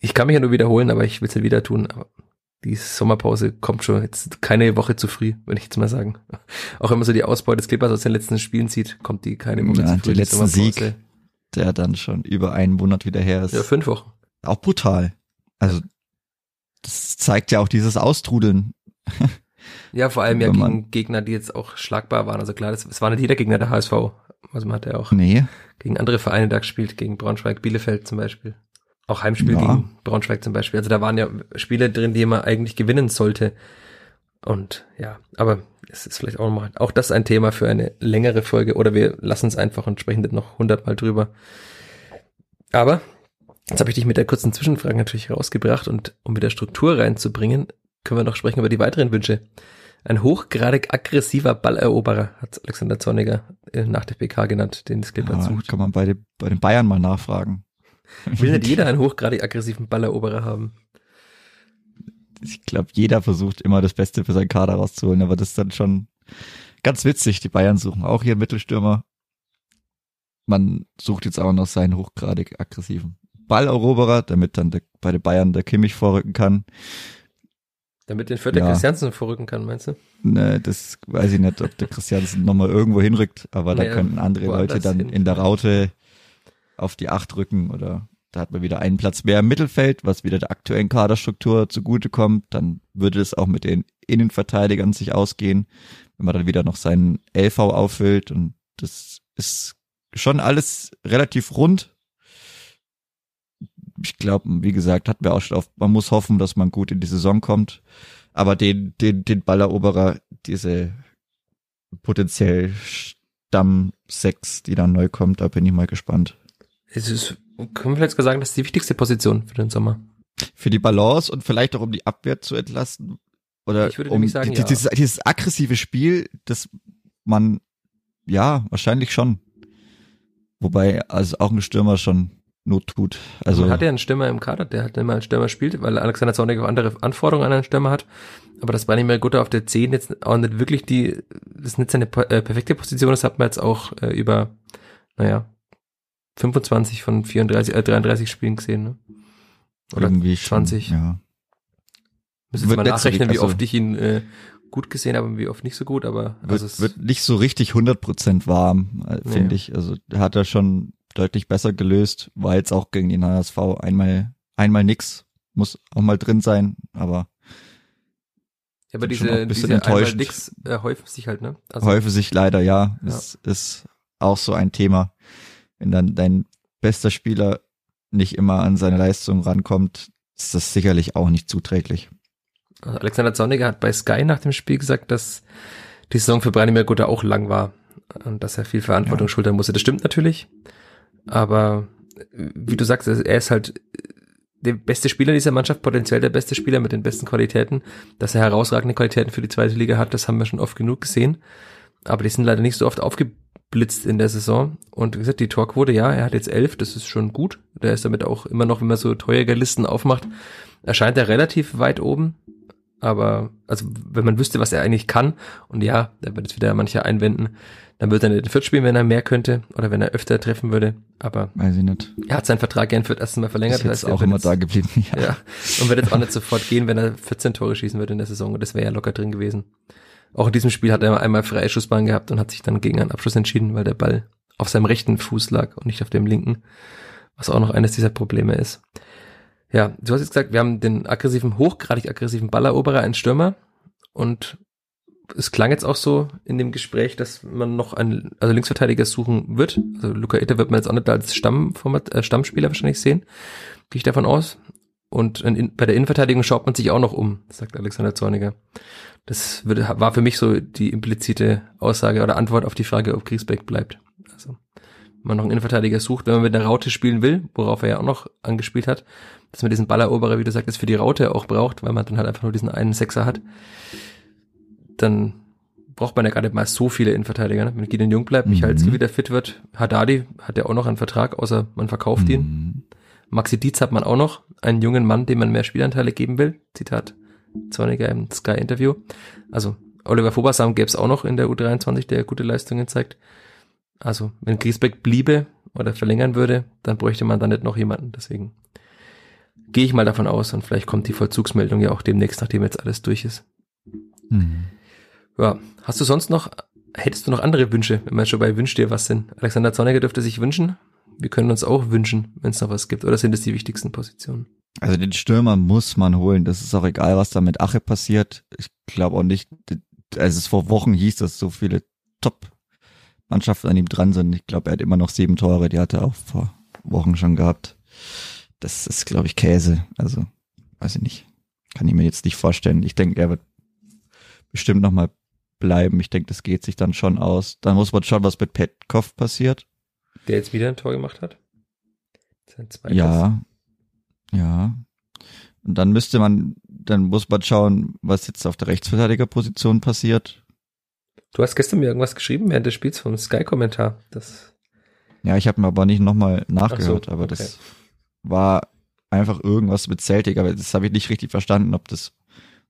ich kann mich ja nur wiederholen, aber ich will es ja wieder tun. Aber die Sommerpause kommt schon jetzt keine Woche zu früh, würde ich jetzt mal sagen. Auch wenn man so die Ausbeute des Clippers aus den letzten Spielen sieht, kommt die keine Woche Ja, zu früh. der letzte. Sieg. der dann schon über einen Monat wieder her ist. Ja, fünf Wochen. auch brutal. Also das zeigt ja auch dieses Austrudeln. Ja, vor allem ja man- gegen Gegner, die jetzt auch schlagbar waren. Also klar, es war nicht jeder Gegner der HSV. Also man hat ja auch Nee, gegen andere Vereine da gespielt, gegen Braunschweig, Bielefeld zum Beispiel. Auch Heimspiel Ja. gegen Braunschweig zum Beispiel. Also da waren ja Spiele drin, die man eigentlich gewinnen sollte. Und ja, aber es ist vielleicht auch mal, auch das ein Thema für eine längere Folge oder wir lassen es einfach und sprechen das noch hundertmal drüber. Aber jetzt habe ich dich mit der kurzen Zwischenfrage natürlich rausgebracht und um wieder Struktur reinzubringen, können wir noch sprechen über die weiteren Wünsche. Ein hochgradig aggressiver Balleroberer hat Alexander Zorniger äh, nach der PK genannt, den Klippert Ja, sucht. kann man bei, den, bei den Bayern mal nachfragen. Will nicht jeder einen hochgradig aggressiven Balleroberer haben? ich glaube, jeder versucht immer das Beste für seinen Kader rauszuholen, aber das ist dann schon ganz witzig. Die Bayern suchen auch hier einen Mittelstürmer. Man sucht jetzt auch noch seinen hochgradig aggressiven Balleroberer, damit dann der, bei den Bayern der Kimmich vorrücken kann. Damit den Vierter Ja. Christiansen vorrücken kann, meinst du? Ne, das weiß ich nicht, ob der Christiansen nochmal irgendwo hinrückt, aber da Naja, könnten andere Leute dann hin. in der Raute auf die Acht rücken oder da hat man wieder einen Platz mehr im Mittelfeld, was wieder der aktuellen Kaderstruktur zugutekommt. Dann würde es auch mit den Innenverteidigern sich ausgehen, wenn man dann wieder noch seinen LV auffüllt und das ist schon alles relativ rund. Ich glaube, wie gesagt, hatten wir auch schon oft, man muss hoffen, dass man gut in die Saison kommt. Aber den, den, den Balleroberer, diese potenziell Stamm 6, die dann neu kommt, da bin ich mal gespannt. Es ist, können wir sogar sagen, das ist die wichtigste Position für den Sommer. Für die Balance und vielleicht auch um die Abwehr zu entlasten. Oder Ich würde um sagen, die, ja. dieses, dieses aggressive Spiel, das man, ja, wahrscheinlich schon. Wobei, also auch ein Stürmer schon Not tut. Also, Man hat ja einen Stürmer im Kader, der halt immer einen Stürmer spielt, weil Alexander Zornig auch andere Anforderungen an einen Stürmer hat. Aber das war nicht mehr gut auf der 10 jetzt auch nicht wirklich die, das ist nicht seine äh, perfekte Position, das hat man jetzt auch äh, über, naja, 25 von 34, äh, 33 Spielen gesehen, ne? Oder irgendwie schon, 20. Ja. Müssen jetzt Wird mal nachrechnen, wie- also- oft ich ihn äh, gut gesehen habe und wie oft nicht so gut, aber Wird, also es, wird nicht so richtig 100% warm, äh, finde Nee. ich. Also hat er schon deutlich besser gelöst. War jetzt auch gegen den HSV einmal, einmal nix. Muss auch mal drin sein, aber ja, aber diese, diese einmal enttäuscht. nix äh, häufen sich halt, ne? Also, häufig sich leider, ja. Ja. Es ist auch so ein Thema. Wenn dann dein bester Spieler nicht immer an seine Leistung rankommt, ist das sicherlich auch nicht zuträglich. Also Alexander Zorniger hat bei Sky nach dem Spiel gesagt, dass die Saison für Branimir Gutter auch lang war und dass er viel Verantwortung Ja. schultern musste. Das stimmt natürlich, aber wie du sagst, er ist halt der beste Spieler dieser Mannschaft, potenziell der beste Spieler mit den besten Qualitäten. Dass er herausragende Qualitäten für die zweite Liga hat, das haben wir schon oft genug gesehen. Aber die sind leider nicht so oft aufgeblitzt in der Saison. Und wie gesagt, die Torquote, ja, er hat jetzt elf, das ist schon gut. Der ist damit auch immer noch, wenn man so Torjägerlisten aufmacht, erscheint er relativ weit oben. Aber, also, wenn man wüsste, was er eigentlich kann, und ja, da wird jetzt wieder mancher einwenden, dann würde er nicht in Fürth spielen, wenn er mehr könnte, oder wenn er öfter treffen würde. Aber Weiß ich nicht. er hat seinen Vertrag gern für das erste Mal verlängert. Ist jetzt auch immer jetzt- da geblieben. Ja. ja, und wird jetzt auch nicht sofort gehen, wenn er 14 Tore schießen würde in der Saison. Und das wäre ja locker drin gewesen. Auch in diesem Spiel hat er einmal freie Schussbahn gehabt und hat sich dann gegen einen Abschluss entschieden, weil der Ball auf seinem rechten Fuß lag und nicht auf dem linken. Was auch noch eines dieser Probleme ist. Ja, du hast jetzt gesagt, wir haben den aggressiven, hochgradig aggressiven Balleroberer, einen Stürmer. Und es klang jetzt auch so in dem Gespräch, dass man noch einen, also Linksverteidiger suchen wird. Also Luca Itter wird man jetzt auch nicht als Stammformat, äh, Stammspieler wahrscheinlich sehen. Gehe ich davon aus. Und in, bei der Innenverteidigung schaut man sich auch noch um, sagt Alexander Zorniger. Das würde, war für mich so die implizite Aussage oder Antwort auf die Frage, ob Griesbeck bleibt. Also, wenn man noch einen Innenverteidiger sucht, wenn man mit der Raute spielen will, worauf er ja auch noch angespielt hat, dass man diesen Balleroberer, wie du sagtest, für die Raute auch braucht, weil man dann halt einfach nur diesen einen Sechser hat, dann braucht man ja gar nicht mal so viele Innenverteidiger. Ne? Wenn Gideon Jung bleibt, Mhm. Michalski wieder fit wird, Haddadi hat ja auch noch einen Vertrag, außer man verkauft ihn. Mhm. Maxi Dietz hat man auch noch, einen jungen Mann, dem man mehr Spielanteile geben will. Zitat Zorniger im Sky-Interview. Also Oliver Fobersam gäbe es auch noch in der U23, der gute Leistungen zeigt. Also wenn Griesbeck bliebe oder verlängern würde, dann bräuchte man dann nicht noch jemanden. Deswegen gehe ich mal davon aus und vielleicht kommt die Vollzugsmeldung ja auch demnächst, nachdem jetzt alles durch ist. Mhm. Ja, hast du sonst noch, hättest du noch andere Wünsche, wenn wir schon bei Wünsch dir was sind? Alexander Zorniger dürfte sich wünschen. Wir können uns auch wünschen, wenn es noch was gibt. Oder sind es die wichtigsten Positionen? Also den Stürmer muss man holen. Das ist auch egal, was da mit Ache passiert. Ich glaube auch nicht, als es vor Wochen hieß, dass so viele Top-Mannschaften an ihm dran sind. Ich glaube, er hat immer noch sieben Tore. Die hat er auch vor Wochen schon gehabt. das ist, glaube ich, Käse. Also, weiß ich nicht. Kann ich mir jetzt nicht vorstellen. Ich denke, er wird bestimmt nochmal bleiben. Ich denke, das geht sich dann schon aus. Dann muss man schauen, was mit Petkov passiert. Der jetzt wieder ein Tor gemacht hat. Sein zweites. Ja. Ja. Und dann müsste man, dann muss man schauen, was jetzt auf der Rechtsverteidigerposition passiert. Du hast gestern mir irgendwas geschrieben während des Spiels vom Sky-Kommentar. Das ja, ich habe mir aber nicht nochmal nachgehört, so, aber okay. das war einfach irgendwas mit Celtic, aber das habe ich nicht richtig verstanden, ob das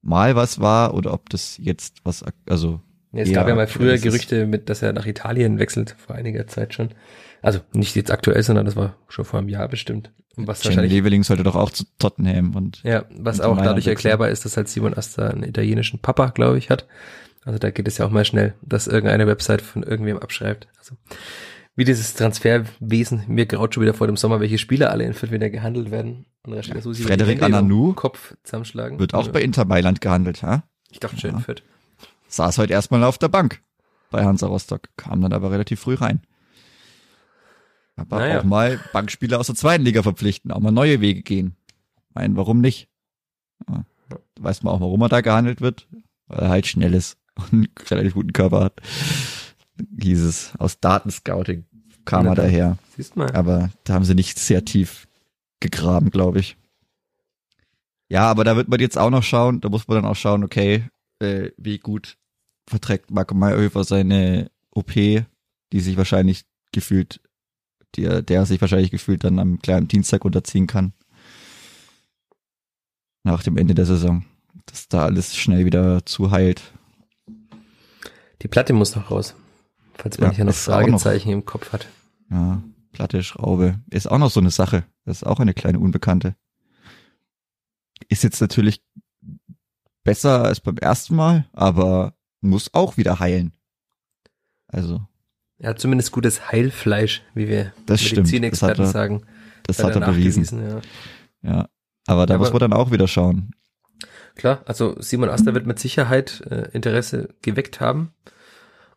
mal was war oder ob das jetzt was, also. Ja, es gab ja mal früher Gerüchte mit, dass er nach Italien wechselt, vor einiger Zeit schon. Also nicht jetzt aktuell, sondern das war schon vor einem Jahr bestimmt. Und was wahrscheinlich. Leveling sollte doch auch zu Tottenham und. Ja, was auch dadurch erklärbar ist, dass halt Simon Asta einen italienischen Papa, glaube ich, hat. Also da geht es ja auch mal schnell, dass irgendeine Website von irgendwem abschreibt. Also wie dieses Transferwesen, mir graut schon wieder vor dem Sommer, welche Spieler alle in Fürth wieder gehandelt werden. Ja, Frederik Ananu Kopf zusammenschlagen. Wird auch ja. bei Inter Mailand gehandelt, ha? Ich dachte schön, ja. Fürth. Saß heute erstmal auf der Bank bei Hansa Rostock, kam dann aber relativ früh rein. Aber naja. auch mal Bankspieler aus der zweiten Liga verpflichten, auch mal neue Wege gehen. Mein, warum nicht? Ja. Weiß man auch, warum er da gehandelt wird, weil er halt schnell ist und einen relativ guten Körper hat. Hieß es aus Datenscouting kam er daher. Siehst mal. Aber da haben sie nicht sehr tief gegraben, glaube ich. Ja, aber da wird man jetzt auch noch schauen, da muss man dann auch schauen, okay, äh, wie gut verträgt Marco Mayhöfer seine OP, die sich wahrscheinlich gefühlt, der, der sich wahrscheinlich gefühlt dann am kleinen Dienstag unterziehen kann. Nach dem Ende der Saison. Dass da alles schnell wieder zuheilt. Die Platte muss noch raus. Falls man ja, hier noch Fragezeichen noch, im Kopf hat. Ja, Platte, Schraube. Ist auch noch so eine Sache. Das ist auch eine kleine Unbekannte. Ist jetzt natürlich besser als beim ersten Mal, aber muss auch wieder heilen. Also. Er hat zumindest gutes Heilfleisch, wie wir das Medizinexperten das sagen. Das hat er bewiesen. Ja. ja. Aber da ja, muss man dann auch wieder schauen. Klar, also Simon Aster wird mit Sicherheit äh, Interesse geweckt haben.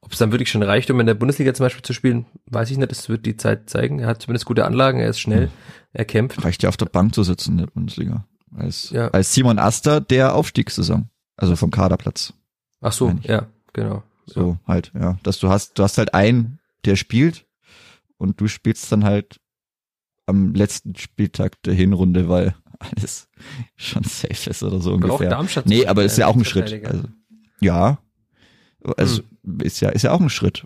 Ob es dann wirklich schon reicht, um in der Bundesliga zum Beispiel zu spielen, weiß ich nicht. Das wird die Zeit zeigen. Er hat zumindest gute Anlagen, er ist schnell, hm. er kämpft. Reicht ja auf der Bank zu sitzen in der Bundesliga. Als, ja. als Simon Aster der Aufstiegssaison. Also vom Kaderplatz. Ach so, ja, genau. So ja. halt, ja. Dass du hast, du hast halt einen, der spielt und du spielst dann halt am letzten Spieltag der Hinrunde, weil alles schon safe ist oder so ungefähr. Darmstadt nee, aber ist ja auch ein Schritt. Also, ja, also hm. ist ja ist ja auch ein Schritt.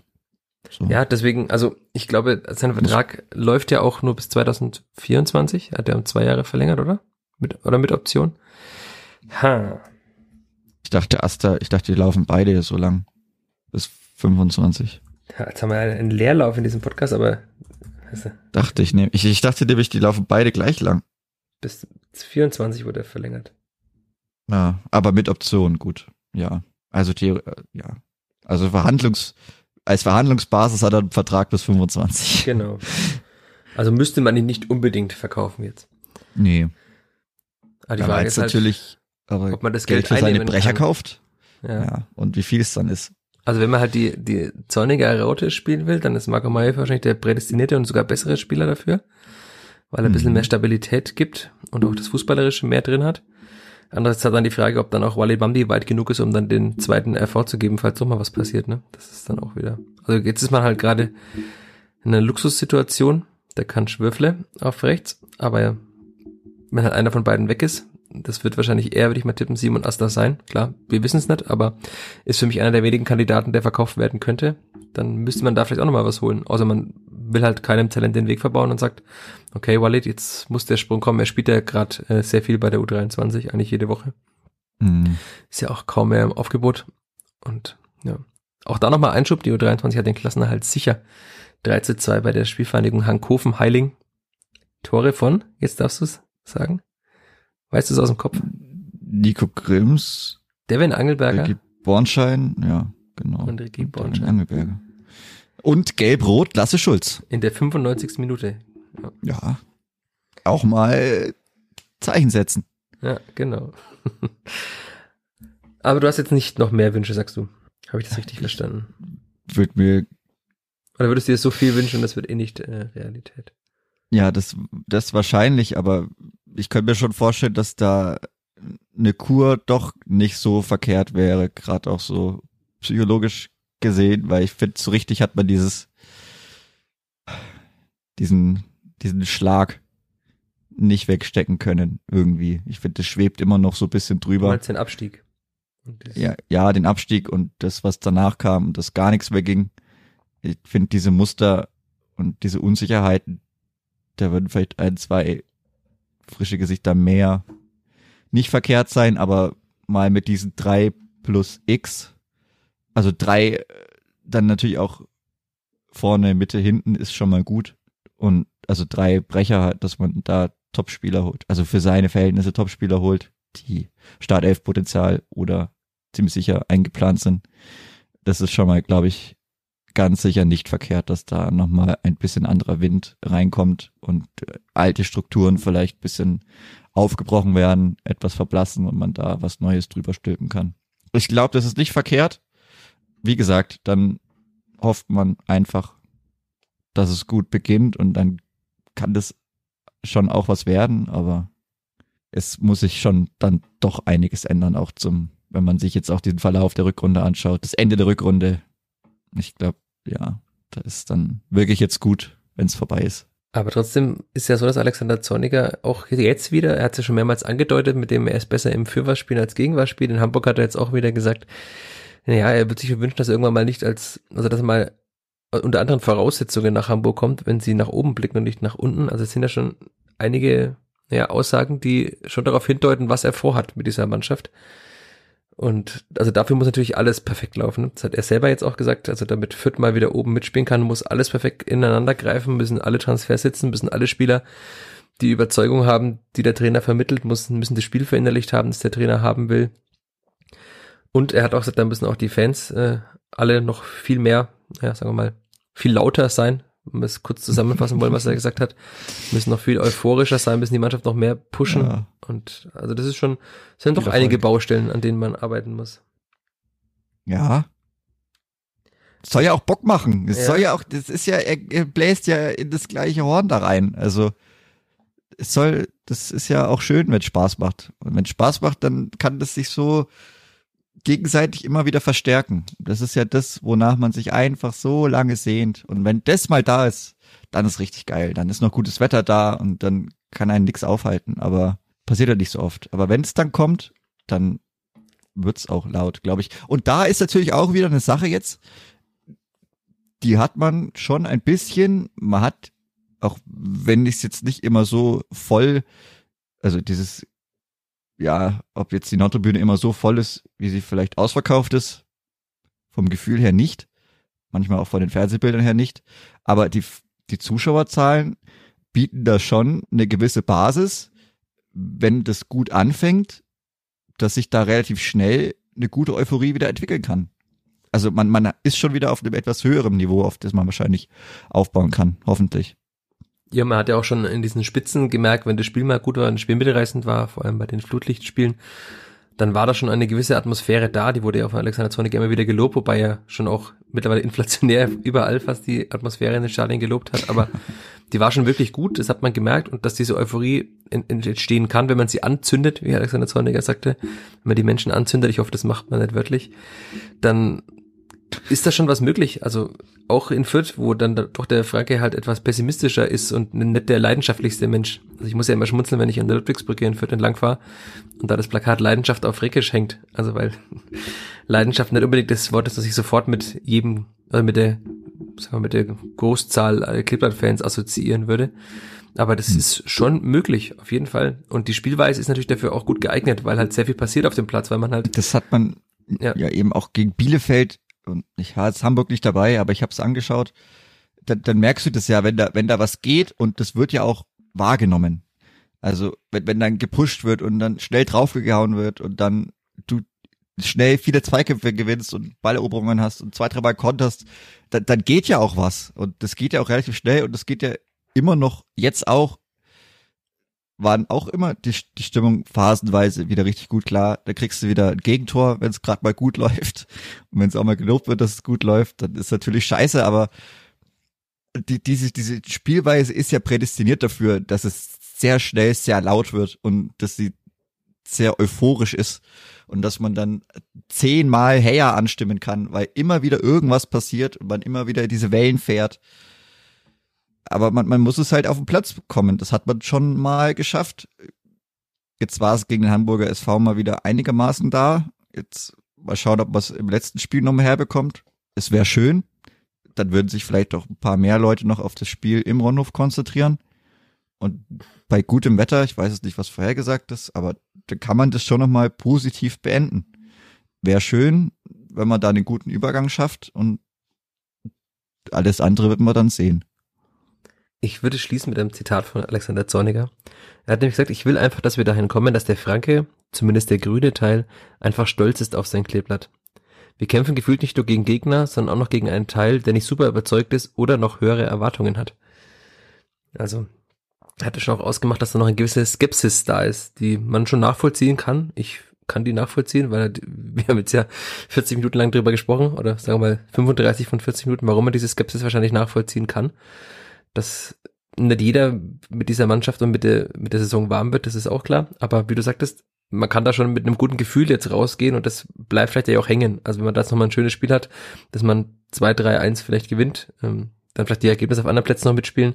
So. Ja, deswegen, also ich glaube, sein Vertrag Muss. läuft ja auch nur bis 2024. Hat er um zwei Jahre verlängert, oder? Mit, oder mit Option? Ha. Ich dachte, Asta, ich dachte, die laufen beide so lang. Bis 25. Ja, jetzt haben wir einen Leerlauf in diesem Podcast, aber. Also, dachte ich, ne, ich, ich dachte nämlich, die laufen beide gleich lang. Bis 24 wurde er verlängert. Ja, aber mit Option, gut. Ja. Also die, äh, ja. Also Verhandlungs, als Verhandlungsbasis hat er einen Vertrag bis 25. Genau. Also müsste man ihn nicht unbedingt verkaufen jetzt. Nee. Aber die aber Frage ist halt, natürlich, aber ob man das Geld, Geld für seine Brecher kann. kauft. Ja. ja. Und wie viel es dann ist. Also wenn man halt die, die zornige Raute spielen will, dann ist Marco Meyer wahrscheinlich der prädestinierte und sogar bessere Spieler dafür, weil er ein bisschen mhm. mehr Stabilität gibt und auch das Fußballerische mehr drin hat. Andererseits hat dann die Frage, ob dann auch Wally Bambi weit genug ist, um dann den zweiten RV zu geben, falls doch mal was passiert, ne? Das ist dann auch wieder. Also jetzt ist man halt gerade in einer Luxussituation. Der kann Schwürfle auf rechts, aber wenn halt einer von beiden weg ist, das wird wahrscheinlich eher, würde ich mal tippen, Simon Asta sein. Klar, wir wissen es nicht, aber ist für mich einer der wenigen Kandidaten, der verkauft werden könnte. Dann müsste man da vielleicht auch nochmal was holen. Außer man will halt keinem Talent den Weg verbauen und sagt, okay, Walid, jetzt muss der Sprung kommen. Er spielt ja gerade äh, sehr viel bei der U23, eigentlich jede Woche. Mhm. Ist ja auch kaum mehr im Aufgebot. Und ja, auch da nochmal Einschub, die U23 hat den Klassenerhalt sicher. 3 zu 2 bei der Spielvereinigung Hankofen-Heiling. Tore von, jetzt darfst du es sagen? Weißt du es aus dem Kopf? Nico Grimms. Devin Angelberger. Ricky Bornschein, ja, genau. Und Ricky Bornschein. Angelberger. Und Gelb-Rot, Lasse Schulz. In der 95. Minute. Ja. ja. Auch mal Zeichen setzen. Ja, genau. Aber du hast jetzt nicht noch mehr Wünsche, sagst du. Habe ich das richtig ich verstanden? Würde mir. Oder würdest du dir so viel wünschen, das wird eh nicht äh, Realität? Ja, das, das wahrscheinlich, aber ich könnte mir schon vorstellen, dass da eine Kur doch nicht so verkehrt wäre, gerade auch so psychologisch gesehen, weil ich finde, so richtig hat man dieses, diesen, diesen Schlag nicht wegstecken können, irgendwie. Ich finde, das schwebt immer noch so ein bisschen drüber. Du den Abstieg? Ja, ja, den Abstieg und das, was danach kam, dass gar nichts mehr ging. Ich finde diese Muster und diese Unsicherheiten, da würden vielleicht ein, zwei frische Gesichter mehr nicht verkehrt sein, aber mal mit diesen drei plus X, also drei, äh, dann natürlich auch vorne, Mitte, hinten ist schon mal gut. Und also drei Brecher, dass man da Topspieler holt, also für seine Verhältnisse Topspieler holt, die Startelf-Potenzial oder ziemlich sicher eingeplant sind. Das ist schon mal, glaube ich, ganz sicher nicht verkehrt, dass da nochmal ein bisschen anderer Wind reinkommt und äh, alte Strukturen vielleicht bisschen aufgebrochen werden, etwas verblassen und man da was Neues drüber stülpen kann. Ich glaube, das ist nicht verkehrt. Wie gesagt, dann hofft man einfach, dass es gut beginnt und dann kann das schon auch was werden, aber es muss sich schon dann doch einiges ändern, auch zum, wenn man sich jetzt auch den Verlauf der Rückrunde anschaut. Das Ende der Rückrunde, ich glaube, ja, da ist dann wirklich jetzt gut, wenn es vorbei ist. Aber trotzdem ist ja so, dass Alexander Zorniger auch jetzt wieder, er hat es ja schon mehrmals angedeutet, mit dem er ist besser im Fürwahrspielen als Gegenwahrspiel. In Hamburg hat er jetzt auch wieder gesagt, naja, er wird sich wünschen, dass er irgendwann mal nicht als, also dass er mal unter anderen Voraussetzungen nach Hamburg kommt, wenn sie nach oben blicken und nicht nach unten. Also es sind ja schon einige ja, Aussagen, die schon darauf hindeuten, was er vorhat mit dieser Mannschaft. Und also dafür muss natürlich alles perfekt laufen. Das hat er selber jetzt auch gesagt. Also damit Fürth mal wieder oben mitspielen kann, muss alles perfekt ineinander greifen, müssen alle Transfers sitzen, müssen alle Spieler die Überzeugung haben, die der Trainer vermittelt, müssen, müssen das Spiel verinnerlicht haben, das der Trainer haben will. Und er hat auch gesagt, da müssen auch die Fans äh, alle noch viel mehr, ja, sagen wir mal, viel lauter sein, wenn wir es kurz zusammenfassen wollen, was er gesagt hat, müssen noch viel euphorischer sein, müssen die Mannschaft noch mehr pushen. Ja. Und also das ist schon, es sind doch einige Baustellen, an denen man arbeiten muss. Ja. Es soll ja auch Bock machen. Es ja. soll ja auch, das ist ja, er, er bläst ja in das gleiche Horn da rein. Also es soll, das ist ja auch schön, wenn es Spaß macht. Und wenn es Spaß macht, dann kann das sich so gegenseitig immer wieder verstärken. Das ist ja das, wonach man sich einfach so lange sehnt. Und wenn das mal da ist, dann ist richtig geil. Dann ist noch gutes Wetter da und dann kann einen nichts aufhalten. Aber passiert ja nicht so oft. Aber wenn es dann kommt, dann wird's auch laut, glaube ich. Und da ist natürlich auch wieder eine Sache jetzt, die hat man schon ein bisschen, man hat, auch wenn ich es jetzt nicht immer so voll, also dieses ja, ob jetzt die Nordtribüne immer so voll ist, wie sie vielleicht ausverkauft ist, vom Gefühl her nicht, manchmal auch von den Fernsehbildern her nicht, aber die, die Zuschauerzahlen bieten da schon eine gewisse Basis, wenn das gut anfängt, dass sich da relativ schnell eine gute Euphorie wieder entwickeln kann. Also man, man ist schon wieder auf einem etwas höheren Niveau, auf das man wahrscheinlich aufbauen kann, hoffentlich. Ja, man hat ja auch schon in diesen Spitzen gemerkt, wenn das Spiel mal gut war, ein Spiel mitreißend war, vor allem bei den Flutlichtspielen, dann war da schon eine gewisse Atmosphäre da, die wurde ja von Alexander Zornig immer wieder gelobt, wobei er schon auch mittlerweile inflationär überall fast die Atmosphäre in den Stadien gelobt hat, aber die war schon wirklich gut, das hat man gemerkt und dass diese Euphorie entstehen kann, wenn man sie anzündet, wie Alexander Zorniger sagte, wenn man die Menschen anzündet, ich hoffe, das macht man nicht wörtlich, dann ist da schon was möglich. Also auch in Fürth, wo dann doch der Franke halt etwas pessimistischer ist und nicht der leidenschaftlichste Mensch. Also ich muss ja immer schmunzeln, wenn ich an der Ludwigsbrücke in Fürth entlang fahre und da das Plakat Leidenschaft auf Fränkisch hängt. Also weil Leidenschaft nicht unbedingt das Wort ist, das ich sofort mit jedem, also mit der, sagen wir, mit der Großzahl Klippert-Fans assoziieren würde. Aber das hm. ist schon möglich, auf jeden Fall. Und die Spielweise ist natürlich dafür auch gut geeignet, weil halt sehr viel passiert auf dem Platz, weil man halt. Das hat man ja, ja eben auch gegen Bielefeld und ich war jetzt Hamburg nicht dabei, aber ich habe es angeschaut, dann, dann merkst du das ja, wenn da, wenn da was geht und das wird ja auch wahrgenommen. Also wenn, wenn dann gepusht wird und dann schnell draufgehauen wird und dann du schnell viele Zweikämpfe gewinnst und Balleroberungen hast und zwei, dreimal konterst, dann, dann geht ja auch was. Und das geht ja auch relativ schnell und das geht ja immer noch jetzt auch waren auch immer die, die Stimmung phasenweise wieder richtig gut klar. Da kriegst du wieder ein Gegentor, wenn es gerade mal gut läuft. Und wenn es auch mal gelobt wird, dass es gut läuft, dann ist natürlich scheiße, aber die, diese, diese Spielweise ist ja prädestiniert dafür, dass es sehr schnell sehr laut wird und dass sie sehr euphorisch ist und dass man dann zehnmal Heya anstimmen kann, weil immer wieder irgendwas passiert und man immer wieder diese Wellen fährt. Aber man, man muss es halt auf den Platz bekommen. Das hat man schon mal geschafft. Jetzt war es gegen den Hamburger SV mal wieder einigermaßen da. Jetzt mal schauen, ob man es im letzten Spiel nochmal herbekommt. Es wäre schön. Dann würden sich vielleicht auch ein paar mehr Leute noch auf das Spiel im Ronhof konzentrieren. Und bei gutem Wetter, ich weiß jetzt nicht, was vorhergesagt ist, aber dann kann man das schon nochmal positiv beenden. Wäre schön, wenn man da einen guten Übergang schafft und alles andere wird man dann sehen. Ich würde schließen mit einem Zitat von Alexander Zorniger. Er hat nämlich gesagt, ich will einfach, dass wir dahin kommen, dass der Franke, zumindest der grüne Teil, einfach stolz ist auf sein Kleeblatt. Wir kämpfen gefühlt nicht nur gegen Gegner, sondern auch noch gegen einen Teil, der nicht super überzeugt ist oder noch höhere Erwartungen hat. Also, hatte schon auch ausgemacht, dass da noch eine gewisse Skepsis da ist, die man schon nachvollziehen kann. Ich kann die nachvollziehen, weil wir haben jetzt ja 40 Minuten lang drüber gesprochen oder sagen wir mal 35 von 40 Minuten, warum man diese Skepsis wahrscheinlich nachvollziehen kann. Dass nicht jeder mit dieser Mannschaft und mit der, mit der Saison warm wird, das ist auch klar. Aber wie du sagtest, man kann da schon mit einem guten Gefühl jetzt rausgehen und das bleibt vielleicht ja auch hängen. Also wenn man da jetzt nochmal ein schönes Spiel hat, dass man 2, 3, 1 vielleicht gewinnt, ähm, dann vielleicht die Ergebnisse auf anderen Plätzen noch mitspielen.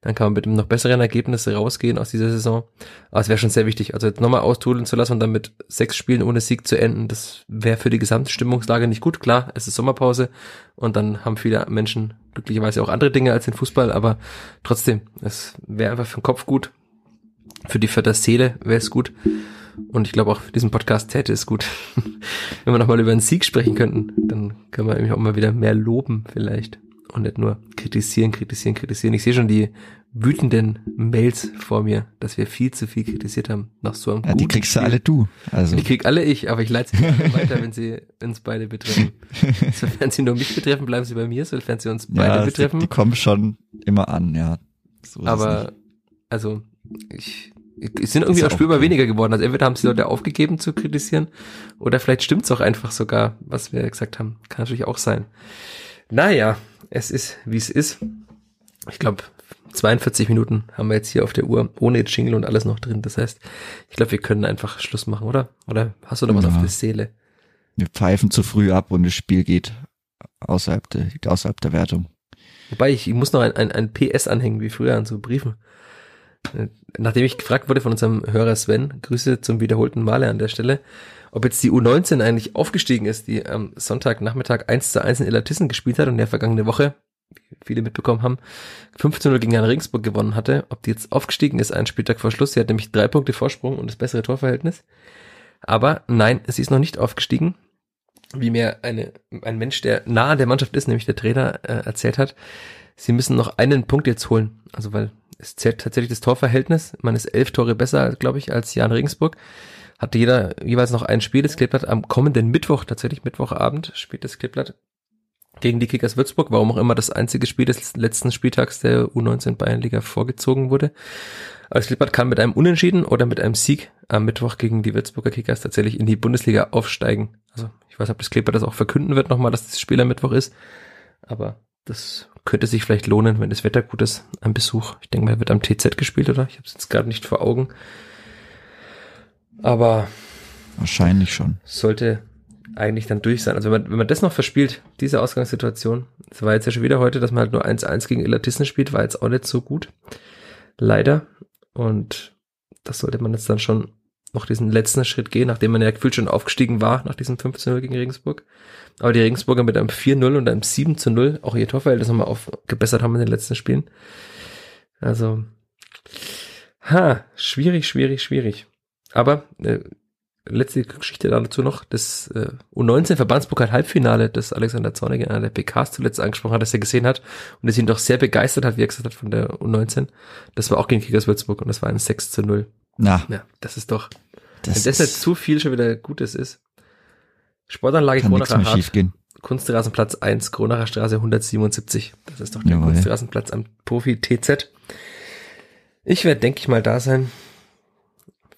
Dann kann man mit einem noch besseren Ergebnis rausgehen aus dieser Saison. Aber es wäre schon sehr wichtig. Also jetzt nochmal austudeln zu lassen und dann mit sechs Spielen ohne Sieg zu enden, das wäre für die gesamte Stimmungslage nicht gut. Klar, es ist Sommerpause und dann haben viele Menschen glücklicherweise auch andere Dinge als den Fußball, aber trotzdem, es wäre einfach für den Kopf gut. Für die, für das Seele wäre es gut. Und ich glaube auch für diesen Podcast täte es gut, wenn wir nochmal über einen Sieg sprechen könnten. Dann können wir nämlich auch mal wieder mehr loben vielleicht und nicht nur kritisieren, kritisieren, kritisieren. Ich sehe schon die wütenden Mails vor mir, dass wir viel zu viel kritisiert haben nach so einem ja, Die kriegst Spiel. du alle du. Also. Die krieg alle ich, aber ich leite sie weiter, wenn sie uns beide betreffen. Sofern sie nur mich betreffen, bleiben sie bei mir, sofern sie uns beide ja, betreffen. Die, die kommen schon immer an, ja. So aber, also, ich, es sind irgendwie auch spürbar okay. weniger geworden. Also entweder haben sie Leute aufgegeben zu kritisieren oder vielleicht stimmt's auch einfach sogar, was wir gesagt haben. Kann natürlich auch sein. Naja, es ist, wie es ist. Ich glaube, 42 Minuten haben wir jetzt hier auf der Uhr, ohne Jingle und alles noch drin. Das heißt, ich glaube, wir können einfach Schluss machen, oder? Oder hast du noch was ja. auf der Seele? Wir pfeifen zu früh ab und das Spiel geht außerhalb der, außerhalb der Wertung. Wobei, ich, ich muss noch ein, ein, ein PS anhängen, wie früher an so Briefen. Nachdem ich gefragt wurde von unserem Hörer Sven, Grüße zum wiederholten Male an der Stelle, ob jetzt die U19 eigentlich aufgestiegen ist, die am Sonntagnachmittag 1 zu 1 in Illertissen gespielt hat und der vergangene Woche, wie viele mitbekommen haben, 15-0 gegen Jan Regensburg gewonnen hatte, ob die jetzt aufgestiegen ist, einen Spieltag vor Schluss. Sie hat nämlich drei Punkte Vorsprung und das bessere Torverhältnis. Aber nein, sie ist noch nicht aufgestiegen. Wie mir eine, ein Mensch, der nahe der Mannschaft ist, nämlich der Trainer, äh, erzählt hat, sie müssen noch einen Punkt jetzt holen. Also weil es zählt tatsächlich das Torverhältnis. Man ist elf Tore besser, glaube ich, als Jan Regensburg hat jeder jeweils noch ein Spiel des Kleeblatt am kommenden Mittwoch, tatsächlich Mittwochabend, spielt das Kleeblatt gegen die Kickers Würzburg, warum auch immer das einzige Spiel des letzten Spieltags der U19 Bayernliga vorgezogen wurde. Das Kleeblatt kann mit einem Unentschieden oder mit einem Sieg am Mittwoch gegen die Würzburger Kickers tatsächlich in die Bundesliga aufsteigen. Also ich weiß, ob das Kleeblatt das auch verkünden wird nochmal, dass das Spiel am Mittwoch ist. Aber das könnte sich vielleicht lohnen, wenn das Wetter gut ist, ein Besuch. Ich denke mal, wird am TZ gespielt, oder? Ich habe es jetzt gerade nicht vor Augen. Aber wahrscheinlich schon. Sollte eigentlich dann durch sein. Also wenn man, wenn man das noch verspielt, diese Ausgangssituation, das war jetzt ja schon wieder heute, dass man halt nur 1-1 gegen Illertissen spielt, war jetzt auch nicht so gut. Leider. Und das sollte man jetzt dann schon noch diesen letzten Schritt gehen, nachdem man ja gefühlt schon aufgestiegen war nach diesem 15-0 gegen Regensburg. Aber die Regensburger mit einem 4-0 und einem 7-0 auch ihr Torverhältnis nochmal aufgebessert haben in den letzten Spielen. Also, ha, schwierig, schwierig, schwierig. Aber äh, letzte Geschichte dazu noch, das äh, U19-Verbandspokal Halbfinale, das Alexander Zornig in einer der PKs zuletzt angesprochen hat, dass er gesehen hat und es ihn doch sehr begeistert hat, wie er gesagt hat, von der U19. Das war auch gegen Kickers Würzburg und das war ein 6 zu 0. Na. Ja, das ist doch, das wenn das nicht zu viel schon wieder Gutes ist. Sportanlage Kronacher Hart. Kunstrasenplatz 1, Kronacher Straße 177. Das ist doch der Jawohl. Kunstrasenplatz am Profi TZ. Ich werde, denke ich mal, da sein.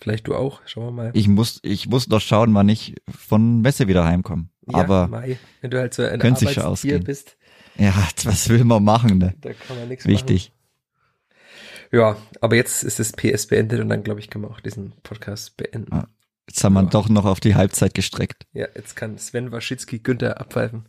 Vielleicht du auch, schauen wir mal. Ich muss, ich muss noch schauen, wann ich von Messe wieder heimkomme. Ja, Aber Mai, wenn du halt so ein ausgehen. bist, Ja, was will man machen, ne? Da kann man nichts Wichtig. machen. Ja, aber jetzt ist das PS beendet und dann, glaube ich, können wir auch diesen Podcast beenden. Ah. Jetzt haben wir Ja. doch noch auf die Halbzeit gestreckt. Ja, jetzt kann Sven Waschitzki Günther abpfeifen.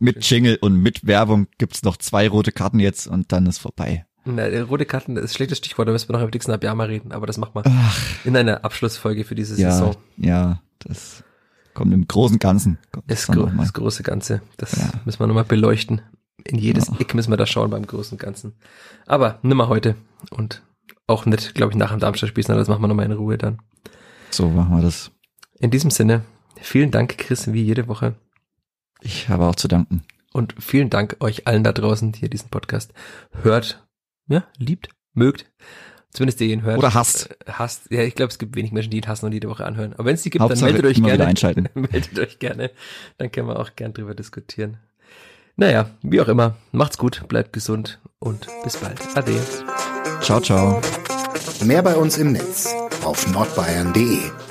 Mit Jingle und mit Werbung gibt's noch zwei rote Karten jetzt und dann ist vorbei. Na, der rote Karten das ist ein schlechtes Stichwort, da müssen wir noch über Dixon Abiyama reden, aber das machen wir Ach, in einer Abschlussfolge für diese ja, Saison. ja, das kommt im großen Ganzen. Kommt Das, gro das große Ganze, das Ja. müssen wir nochmal beleuchten. In jedes Ja. Eck müssen wir da schauen beim großen Ganzen. Aber nimmer heute und auch nicht, glaube ich, nach dem Darmstadt-Spiel, sondern das machen wir nochmal in Ruhe dann. So machen wir das. In diesem Sinne, vielen Dank, Chris, wie jede Woche. Ich habe auch zu danken. Und vielen Dank euch allen da draußen, die ihr diesen Podcast hört, ja, liebt, mögt. Zumindest ihr ihn hört. Oder hasst. Äh, hasst. Ja, ich glaube, es gibt wenig Menschen, die ihn hassen und jede Woche anhören. Aber wenn es die gibt, Hauptsache dann meldet euch gerne. einschalten. meldet euch gerne. Dann können wir auch gern drüber diskutieren. Naja, wie auch immer. Macht's gut, bleibt gesund und bis bald. Ade. Ciao, ciao. Mehr bei uns im Netz auf nordbayern.de.